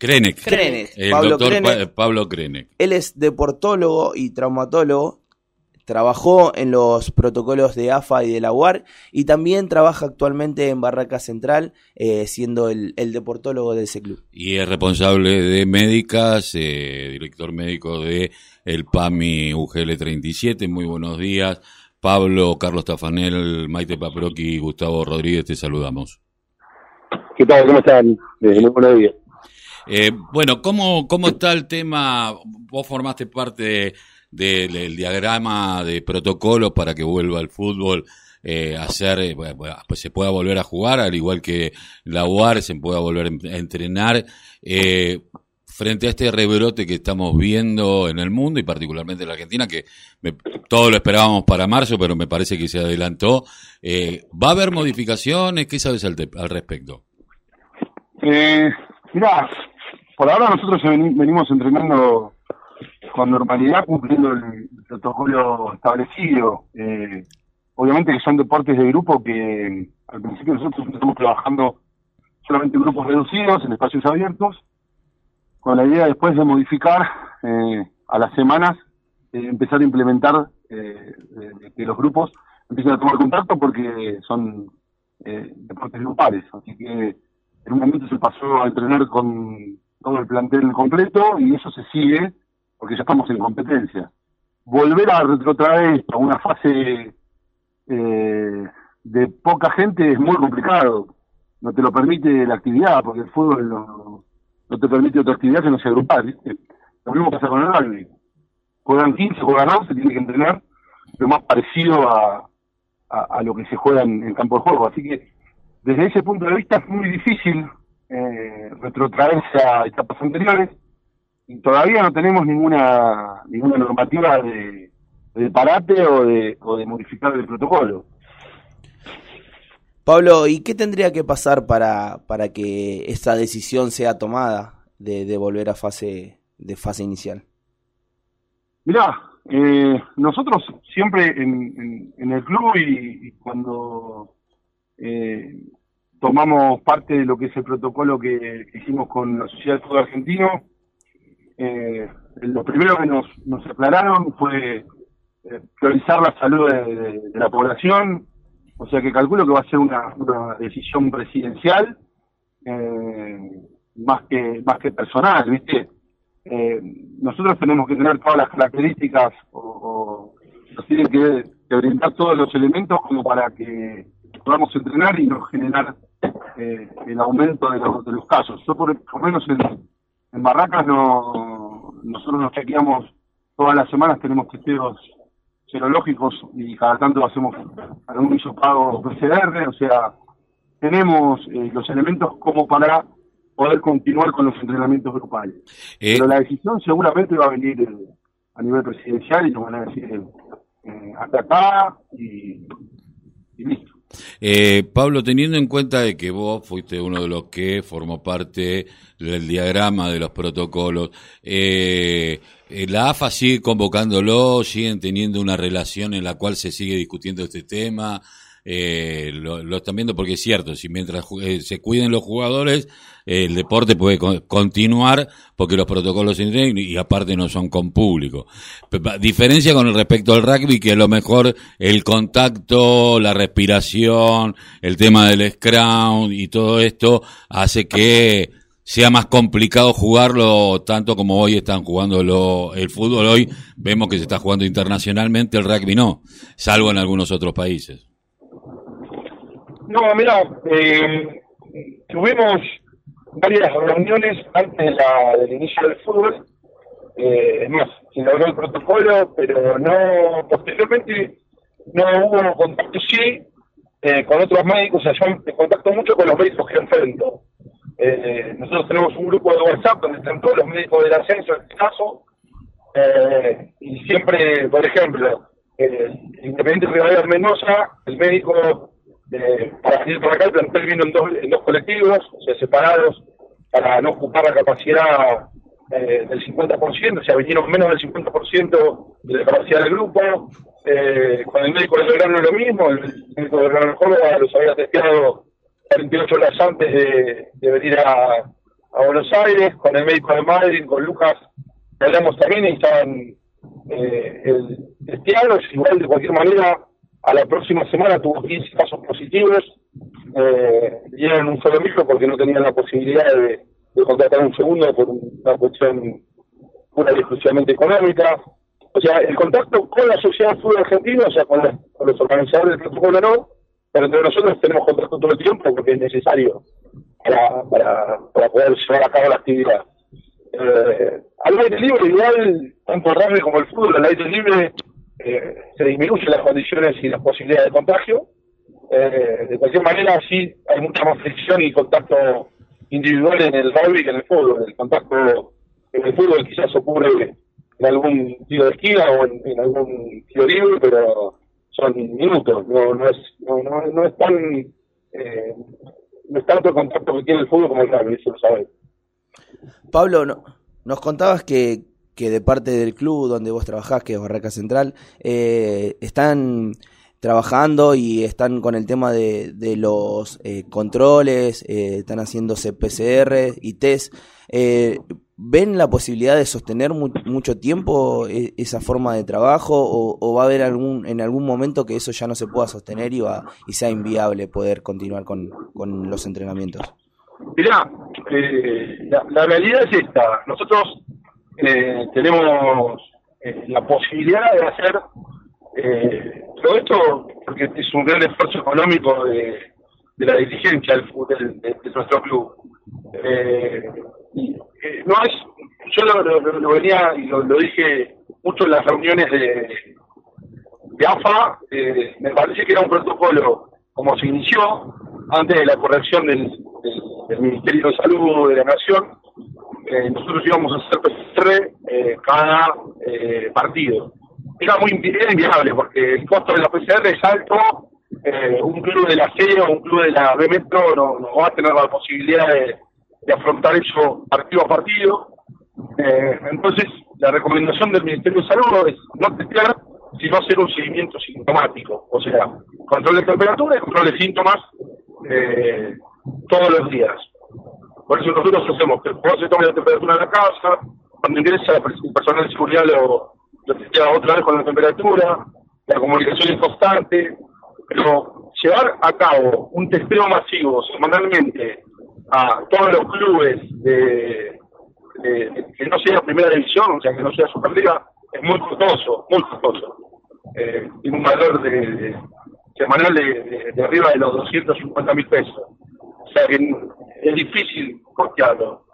Krenek. Krenek, El Pablo doctor Krenek. Pa- Pablo Krenek. Él es deportólogo y traumatólogo. Trabajó en los protocolos de AFA y de la UAR y también trabaja actualmente en Barraca Central, eh, siendo el, el deportólogo de ese club. Y es responsable de médicas, eh, director médico de el PAMI UGL 37. Muy buenos días. Pablo, Carlos Tafanel, Maite Paproqui y Gustavo Rodríguez, te saludamos. ¿Qué tal? ¿Cómo están? Desde muy buenos días. Eh, bueno, ¿cómo, ¿cómo está el tema? Vos formaste parte de- de- del diagrama de protocolos para que vuelva el fútbol eh, a ser, eh, pues se pueda volver a jugar, al igual que la UAR se pueda volver a entrenar. Eh, frente a este rebrote que estamos viendo en el mundo y particularmente en la Argentina, que me- todo lo esperábamos para marzo, pero me parece que se adelantó, eh, ¿va a haber modificaciones? ¿Qué sabes al, al respecto? Eh, por ahora nosotros veni- venimos entrenando con normalidad, cumpliendo el protocolo establecido. Eh, obviamente que son deportes de grupo que al principio nosotros estamos trabajando solamente en grupos reducidos, en espacios abiertos, con la idea después de modificar eh, a las semanas, eh, empezar a implementar eh, de que los grupos empiecen a tomar contacto porque son eh, deportes grupales. Así que en un momento se pasó a entrenar con todo el plantel completo y eso se sigue porque ya estamos en competencia. Volver a retrotraer esto a una fase eh, de poca gente es muy complicado. No te lo permite la actividad, porque el fútbol no, no te permite otra actividad que no sea grupal. ¿viste? Lo mismo pasa con el rugby. Juegan 15, juegan 11, tiene que entrenar lo más parecido a, a, a lo que se juega en el campo de juego. Así que desde ese punto de vista es muy difícil eh, retrotraerse a etapas anteriores y todavía no tenemos ninguna ninguna normativa de, de parate o de, o de modificar el protocolo. Pablo, ¿y qué tendría que pasar para, para que esta decisión sea tomada de, de volver a fase de fase inicial? Mirá, eh, nosotros siempre en, en- en el club y, y cuando eh, tomamos parte de lo que es el protocolo que, hicimos con la Sociedad de Fútbol Argentino, eh, lo primero que nos, nos aclararon fue eh, priorizar la salud de, la población, o sea que calculo que va a ser una, una decisión presidencial eh, más que más que personal, ¿viste? Eh, nosotros tenemos que tener todas las características o, o nos tienen que, que brindar todos los elementos como para que podamos entrenar y no generar eh, el aumento de los, de los casos. Yo por, lo menos en, en Barracas no, nosotros nos chequeamos todas las semanas, tenemos testeos serológicos y cada tanto hacemos algún hisopado PCR, o sea, tenemos eh, los elementos como para poder continuar con los entrenamientos grupales. Eh, Pero la decisión seguramente va a venir eh, a nivel presidencial y nos van a decir eh, hasta acá y, y listo. Eh, Pablo, teniendo en cuenta de que vos fuiste uno de los que formó parte del diagrama de los protocolos, eh, eh, la AFA sigue convocándolo, siguen teniendo una relación en la cual se sigue discutiendo este tema, eh, lo, lo están viendo porque es cierto, si mientras eh, se cuiden los jugadores, el deporte puede co- continuar porque los protocolos y aparte no son con público. Diferencia con el respecto al rugby que a lo mejor el contacto, la respiración, el tema del scrum y todo esto hace que sea más complicado jugarlo tanto como hoy están jugando el fútbol. Hoy vemos que se está jugando internacionalmente, el rugby no, salvo en algunos otros países. No, mira, eh, tuvimos varias reuniones antes de la- del inicio del fútbol. Eh, es más, se logró el protocolo, pero no, posteriormente no hubo contacto, sí, eh, con otros médicos. O sea, contacto mucho con los médicos que enfrento. Eh, nosotros tenemos un grupo de WhatsApp donde están todos los médicos del ascenso, en este caso, eh, y siempre, por ejemplo, eh, Independiente Rivadavia Mendoza, el médico eh, para venir para acá, el plantel vino en dos, en dos colectivos, o sea, separados, para no ocupar la capacidad eh, del 50%, o sea, vinieron menos del 50% de la capacidad del grupo. Eh, con el médico de Belgrano lo mismo, el médico de Belgrano Córdoba los había testeado 48 horas antes de, de venir a, a Buenos Aires con el médico de Madrid, con Lucas, hablamos también y estaban eh, el, testianos, igual de cualquier manera, a la próxima semana tuvo 15 casos positivos, eh, un solo hijo porque no tenían la posibilidad de, contratar un segundo por una cuestión pura y exclusivamente económica. O sea, el contacto con la sociedad fútbol argentina, o sea, con, los organizadores del protocolo no, pero entre nosotros tenemos contacto todo el tiempo porque es necesario para, para, para poder llevar a cabo la actividad. Eh, al aire libre, igual, tanto el como el fútbol, al aire libre eh, se disminuyen las condiciones y las posibilidades de contagio. Eh, de cualquier manera, sí hay mucha más fricción y contacto individual en el rugby que en el fútbol. El contacto en el fútbol quizás ocurre en algún tiro de esquina o en, algún tiro libre, pero son minutos, no, no, es, no, no, es tan eh, no es tanto el contacto que tiene el fútbol como el rugby, eso lo saben. Pablo, no, nos contabas que, que de parte del club donde vos trabajás, que es Barraca Central, eh, están trabajando y están con el tema de, los eh, controles, eh, están haciéndose PCR y test. ¿Ven la posibilidad de sostener mucho tiempo esa forma de trabajo o, va a haber algún en algún momento que eso ya no se pueda sostener y, va, y sea inviable poder continuar con, con los entrenamientos? Mirá, eh, la, realidad es esta. Nosotros eh, tenemos eh, la posibilidad de hacer eh, todo esto porque es un gran esfuerzo económico de, la dirigencia del, de, nuestro club. no es, yo lo, venía y lo, dije mucho en las reuniones de, de AFA, me parece que era un protocolo como se inició antes de la corrección del, del Ministerio de Salud de la Nación, eh, nosotros íbamos a hacer PCR eh, cada eh, partido. Era muy inviable porque el costo de la PCR es alto, un club de la C o un club de la B Metro no, va a tener la posibilidad de, afrontar eso partido a partido. entonces, la recomendación del Ministerio de Salud es no testear, sino hacer un seguimiento sintomático, o sea, control de temperatura y control de síntomas eh, todos los días. Por eso nosotros hacemos que el jugador se tome la temperatura en la casa, cuando ingresa el personal de seguridad lo, lo otra vez con la temperatura, la comunicación es constante, pero llevar a cabo un testeo masivo semanalmente a todos los clubes de, que no sea primera división, o sea, que no sea Superliga, es muy costoso, muy costoso. Eh, tiene un valor de, semanal de, de, arriba de los 250 mil pesos. O sea que es difícil costearlo.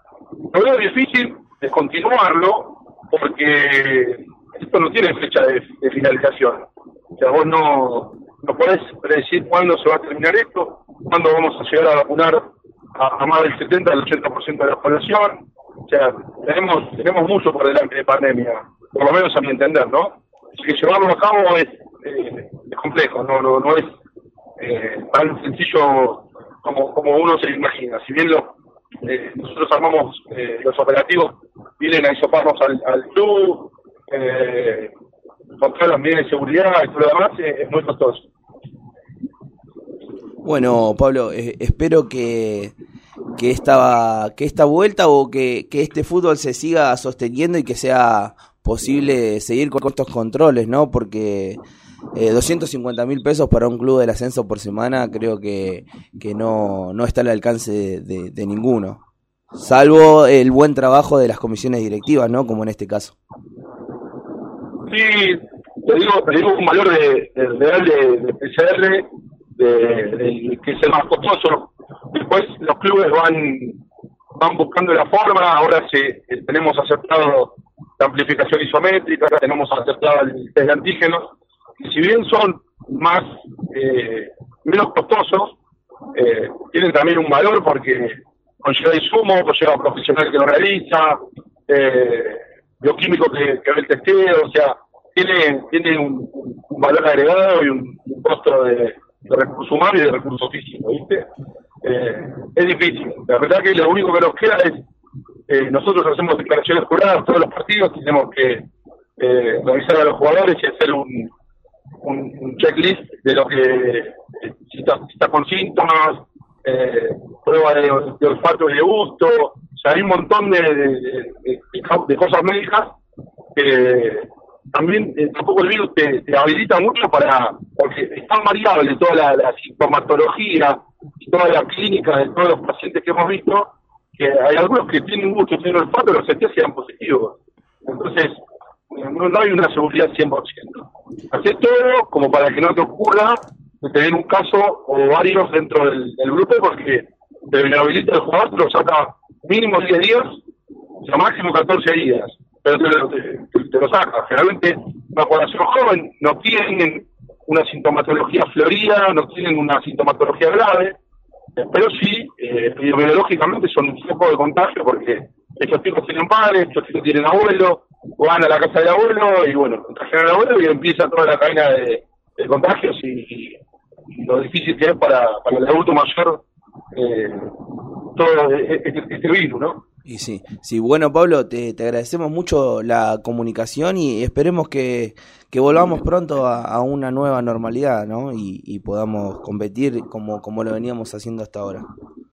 Lo veo difícil es continuarlo porque esto no tiene fecha de, finalización. O sea, vos no, no podés predecir cuándo se va a terminar esto, cuándo vamos a llegar a vacunar a, más del 70 al 80% de la población. O sea, tenemos, tenemos mucho por delante de pandemia, por lo menos a mi entender, ¿no? Así que llevarlo a cabo es, eh, es complejo, no, no, no es eh, tan sencillo como, como uno se imagina. Si bien lo, eh, nosotros armamos eh, los operativos, vienen a isoparnos al, al club, eh, con las medidas de seguridad y todo lo demás, eh, es muy costoso. Bueno, Pablo, espero que, que, esta, que esta vuelta o que, que este fútbol se siga sosteniendo y que sea posible seguir con estos controles, ¿no? Porque eh, 250 mil pesos para un club del ascenso por semana creo que, que no, no está al alcance de, ninguno. Salvo el buen trabajo de las comisiones directivas, ¿no? Como en este caso. Sí, te digo, te digo un valor de, real de, PCR, de, que es el más costoso. Después los clubes van van buscando la forma, ahora se, tenemos aceptado la amplificación isométrica, tenemos aceptado el test de antígenos, si bien son más eh, menos costosos, eh, tienen también un valor porque conlleva insumo, conlleva profesional que lo realiza, eh, bioquímico que, que ve el o sea, tiene, tiene un, valor agregado y un, costo de, recurso humano y de recurso físico, ¿viste? Eh, es difícil. La verdad que lo único que nos queda es, eh, nosotros hacemos declaraciones juradas todos los partidos, tenemos que eh, revisar a los jugadores y hacer un, un, checklist de lo que, si está, con síntomas, eh, prueba de, olfato y de gusto, o sea, hay un montón de, de, cosas médicas que también eh, tampoco el virus te, habilita mucho para, porque es tan variable toda la, sintomatología y toda la clínica de todos los pacientes que hemos visto, que hay algunos que tienen gusto, tienen olfato, los test sean positivos. Entonces, no, hay una seguridad 100%. Hacer todo como para que no te ocurra de tener un caso o varios dentro del, grupo, porque te habilita el jugador, te lo saca mínimo 10 días, o sea, máximo 14 días, pero te, lo saca. Generalmente, una población joven no tienen una sintomatología florida, no tienen una sintomatología grave, pero sí, eh, son un foco de contagio porque estos chicos tienen padres, estos chicos tienen abuelo, van a la casa del abuelo y bueno, contagian al abuelo y empieza toda la cadena de, contagios y, lo difícil que es para, para el adulto mayor eh, todo este, este virus, ¿no? Y sí, sí, bueno Pablo, te, agradecemos mucho la comunicación y esperemos que, volvamos pronto a, una nueva normalidad, ¿no? Y, y, podamos competir como, como lo veníamos haciendo hasta ahora.